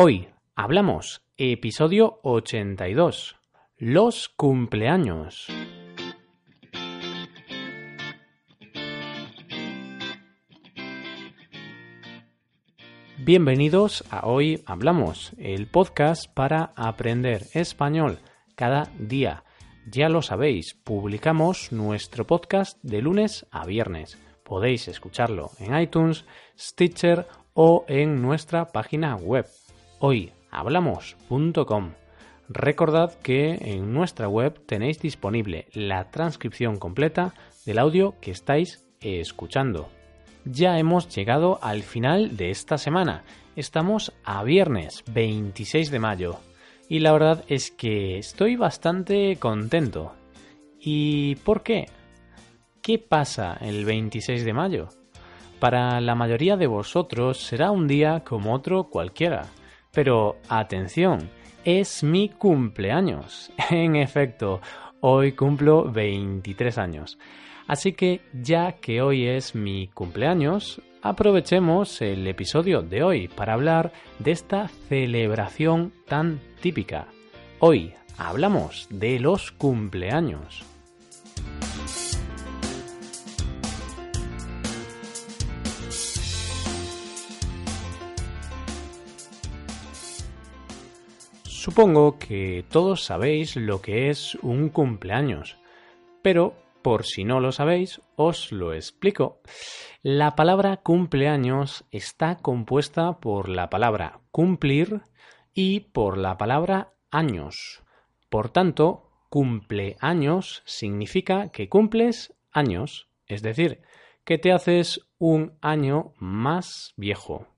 Hoy hablamos episodio 82. Los cumpleaños. Bienvenidos a Hoy Hablamos, el podcast para aprender español cada día. Ya lo sabéis, publicamos nuestro podcast de lunes a viernes. Podéis escucharlo en iTunes, Stitcher o en nuestra página web hoyhablamos.com. Recordad que en nuestra web tenéis disponible la transcripción completa del audio que estáis escuchando. Ya hemos llegado al final de esta semana. Estamos a viernes 26 de mayo. Y la verdad es que estoy bastante contento. ¿Y por qué? ¿Qué pasa el 26 de mayo? Para la mayoría de vosotros será un día como otro cualquiera. Pero atención, es mi cumpleaños. En efecto, hoy cumplo 23 años. Así que ya que hoy es mi cumpleaños, aprovechemos el episodio de hoy para hablar de esta celebración tan típica. Hoy hablamos de los cumpleaños. Supongo que todos sabéis lo que es un cumpleaños, pero por si no lo sabéis, os lo explico. La palabra cumpleaños está compuesta por la palabra cumplir y por la palabra años. Por tanto, cumpleaños significa que cumples años, es decir, que te haces un año más viejo.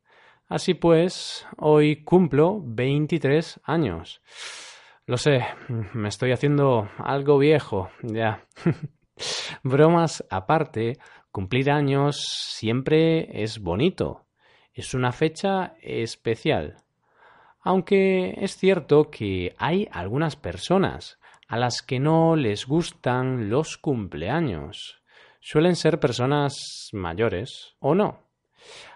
Así pues, hoy cumplo 23 años. Lo sé, me estoy haciendo algo viejo, ya. Bromas aparte, cumplir años siempre es bonito. Es una fecha especial. Aunque es cierto que hay algunas personas a las que no les gustan los cumpleaños. Suelen ser personas mayores o no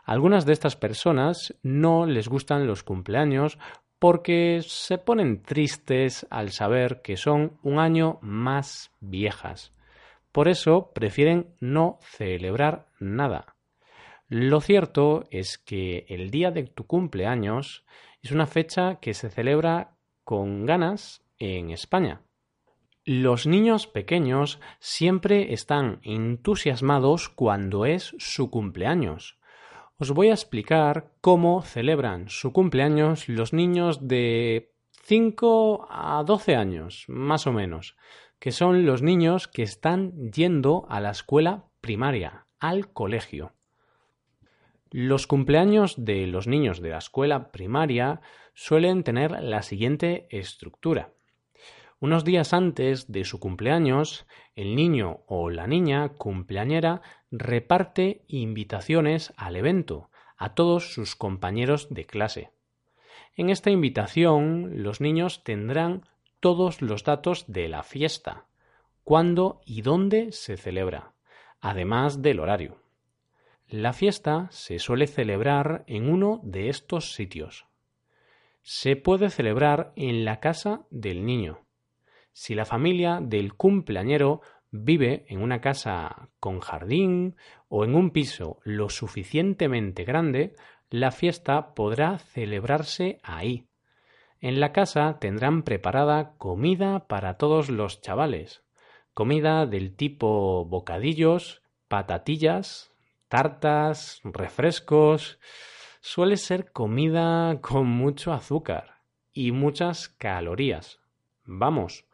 algunas de estas personas no les gustan los cumpleaños porque se ponen tristes al saber que son un año más viejas. Por eso prefieren no celebrar nada. Lo cierto es que el día de tu cumpleaños es una fecha que se celebra con ganas en España. Los niños pequeños siempre están entusiasmados cuando es su cumpleaños os voy a explicar cómo celebran su cumpleaños los niños de 5 a 12 años, más o menos, que son los niños que están yendo a la escuela primaria, al colegio. Los cumpleaños de los niños de la escuela primaria suelen tener la siguiente estructura. Unos días antes de su cumpleaños, el niño o la niña cumpleañera reparte invitaciones al evento a todos sus compañeros de clase. En esta invitación los niños tendrán todos los datos de la fiesta, cuándo y dónde se celebra, además del horario. La fiesta se suele celebrar en uno de estos sitios. Se puede celebrar en la casa del niño, si la familia del cumpleañero vive en una casa con jardín o en un piso lo suficientemente grande, la fiesta podrá celebrarse ahí. En la casa tendrán preparada comida para todos los chavales, comida del tipo bocadillos, patatillas, tartas, refrescos. Suele ser comida con mucho azúcar y muchas calorías. Vamos,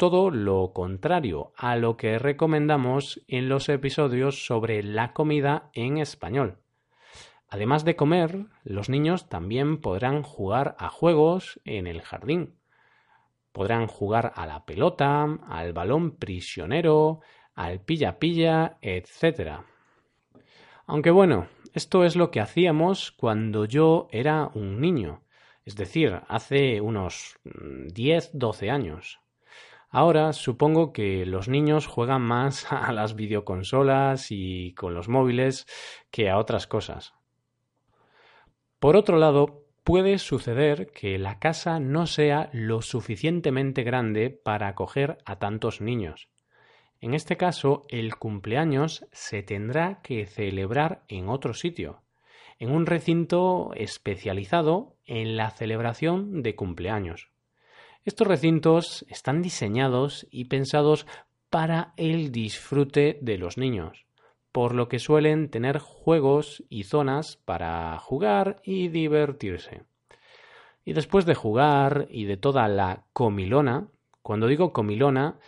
todo lo contrario a lo que recomendamos en los episodios sobre la comida en español. Además de comer, los niños también podrán jugar a juegos en el jardín. Podrán jugar a la pelota, al balón prisionero, al pilla-pilla, etc. Aunque bueno, esto es lo que hacíamos cuando yo era un niño, es decir, hace unos 10-12 mm, años. Ahora supongo que los niños juegan más a las videoconsolas y con los móviles que a otras cosas. Por otro lado, puede suceder que la casa no sea lo suficientemente grande para acoger a tantos niños. En este caso, el cumpleaños se tendrá que celebrar en otro sitio, en un recinto especializado en la celebración de cumpleaños. Estos recintos están diseñados y pensados para el disfrute de los niños, por lo que suelen tener juegos y zonas para jugar y divertirse. Y después de jugar y de toda la comilona, cuando digo comilona,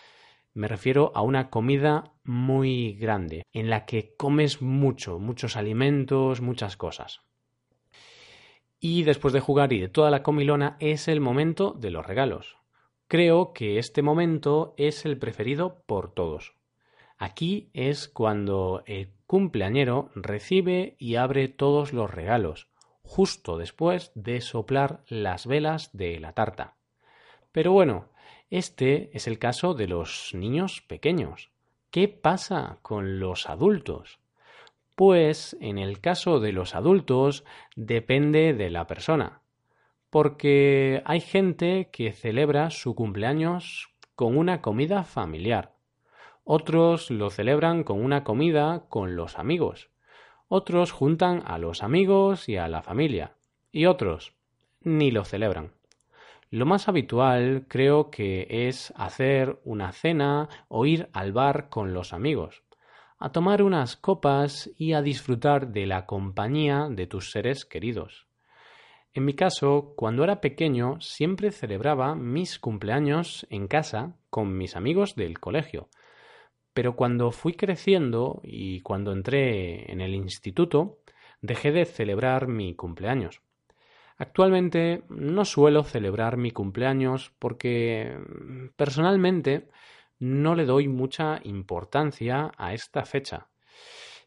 me refiero a una comida muy grande, en la que comes mucho, muchos alimentos, muchas cosas. Y después de jugar y de toda la comilona es el momento de los regalos. Creo que este momento es el preferido por todos. Aquí es cuando el cumpleañero recibe y abre todos los regalos, justo después de soplar las velas de la tarta. Pero bueno, este es el caso de los niños pequeños. ¿Qué pasa con los adultos? Pues en el caso de los adultos depende de la persona, porque hay gente que celebra su cumpleaños con una comida familiar, otros lo celebran con una comida con los amigos, otros juntan a los amigos y a la familia, y otros ni lo celebran. Lo más habitual creo que es hacer una cena o ir al bar con los amigos, a tomar unas copas y a disfrutar de la compañía de tus seres queridos. En mi caso, cuando era pequeño, siempre celebraba mis cumpleaños en casa con mis amigos del colegio. Pero cuando fui creciendo y cuando entré en el instituto, dejé de celebrar mi cumpleaños. Actualmente no suelo celebrar mi cumpleaños porque personalmente no le doy mucha importancia a esta fecha.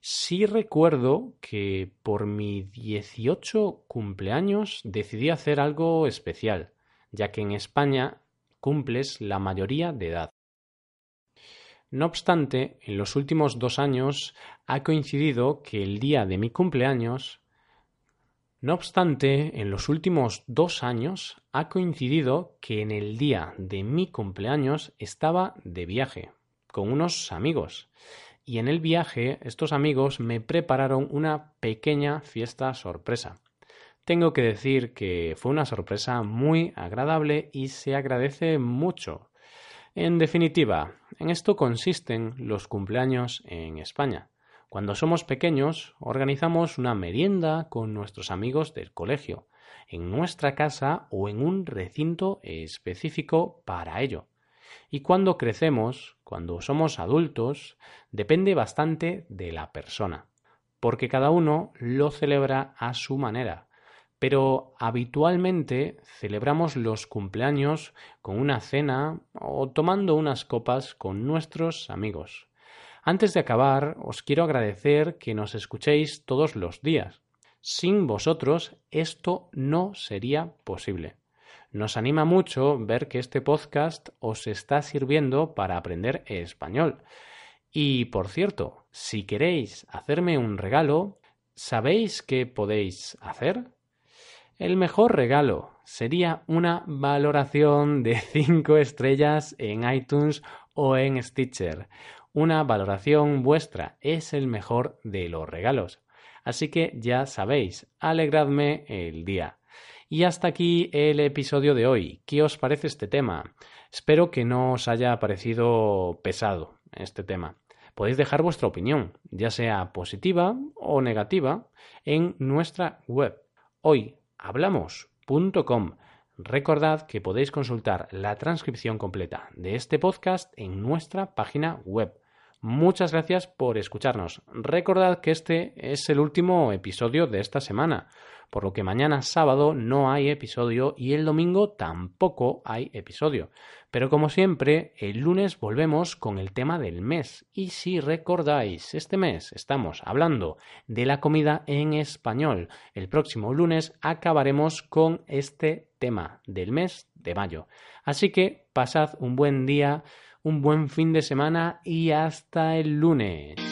Sí recuerdo que por mi 18 cumpleaños decidí hacer algo especial, ya que en España cumples la mayoría de edad. No obstante, en los últimos dos años ha coincidido que el día de mi cumpleaños no obstante, en los últimos dos años ha coincidido que en el día de mi cumpleaños estaba de viaje con unos amigos y en el viaje estos amigos me prepararon una pequeña fiesta sorpresa. Tengo que decir que fue una sorpresa muy agradable y se agradece mucho. En definitiva, en esto consisten los cumpleaños en España. Cuando somos pequeños, organizamos una merienda con nuestros amigos del colegio, en nuestra casa o en un recinto específico para ello. Y cuando crecemos, cuando somos adultos, depende bastante de la persona, porque cada uno lo celebra a su manera. Pero habitualmente celebramos los cumpleaños con una cena o tomando unas copas con nuestros amigos. Antes de acabar, os quiero agradecer que nos escuchéis todos los días. Sin vosotros esto no sería posible. Nos anima mucho ver que este podcast os está sirviendo para aprender español. Y por cierto, si queréis hacerme un regalo, ¿sabéis qué podéis hacer? El mejor regalo sería una valoración de 5 estrellas en iTunes o en Stitcher una valoración vuestra es el mejor de los regalos. Así que ya sabéis, alegradme el día. Y hasta aquí el episodio de hoy. ¿Qué os parece este tema? Espero que no os haya parecido pesado este tema. Podéis dejar vuestra opinión, ya sea positiva o negativa, en nuestra web hoyhablamos.com. Recordad que podéis consultar la transcripción completa de este podcast en nuestra página web Muchas gracias por escucharnos. Recordad que este es el último episodio de esta semana, por lo que mañana sábado no hay episodio y el domingo tampoco hay episodio. Pero como siempre, el lunes volvemos con el tema del mes. Y si recordáis, este mes estamos hablando de la comida en español. El próximo lunes acabaremos con este tema del mes de mayo. Así que pasad un buen día un buen fin de semana y hasta el lunes.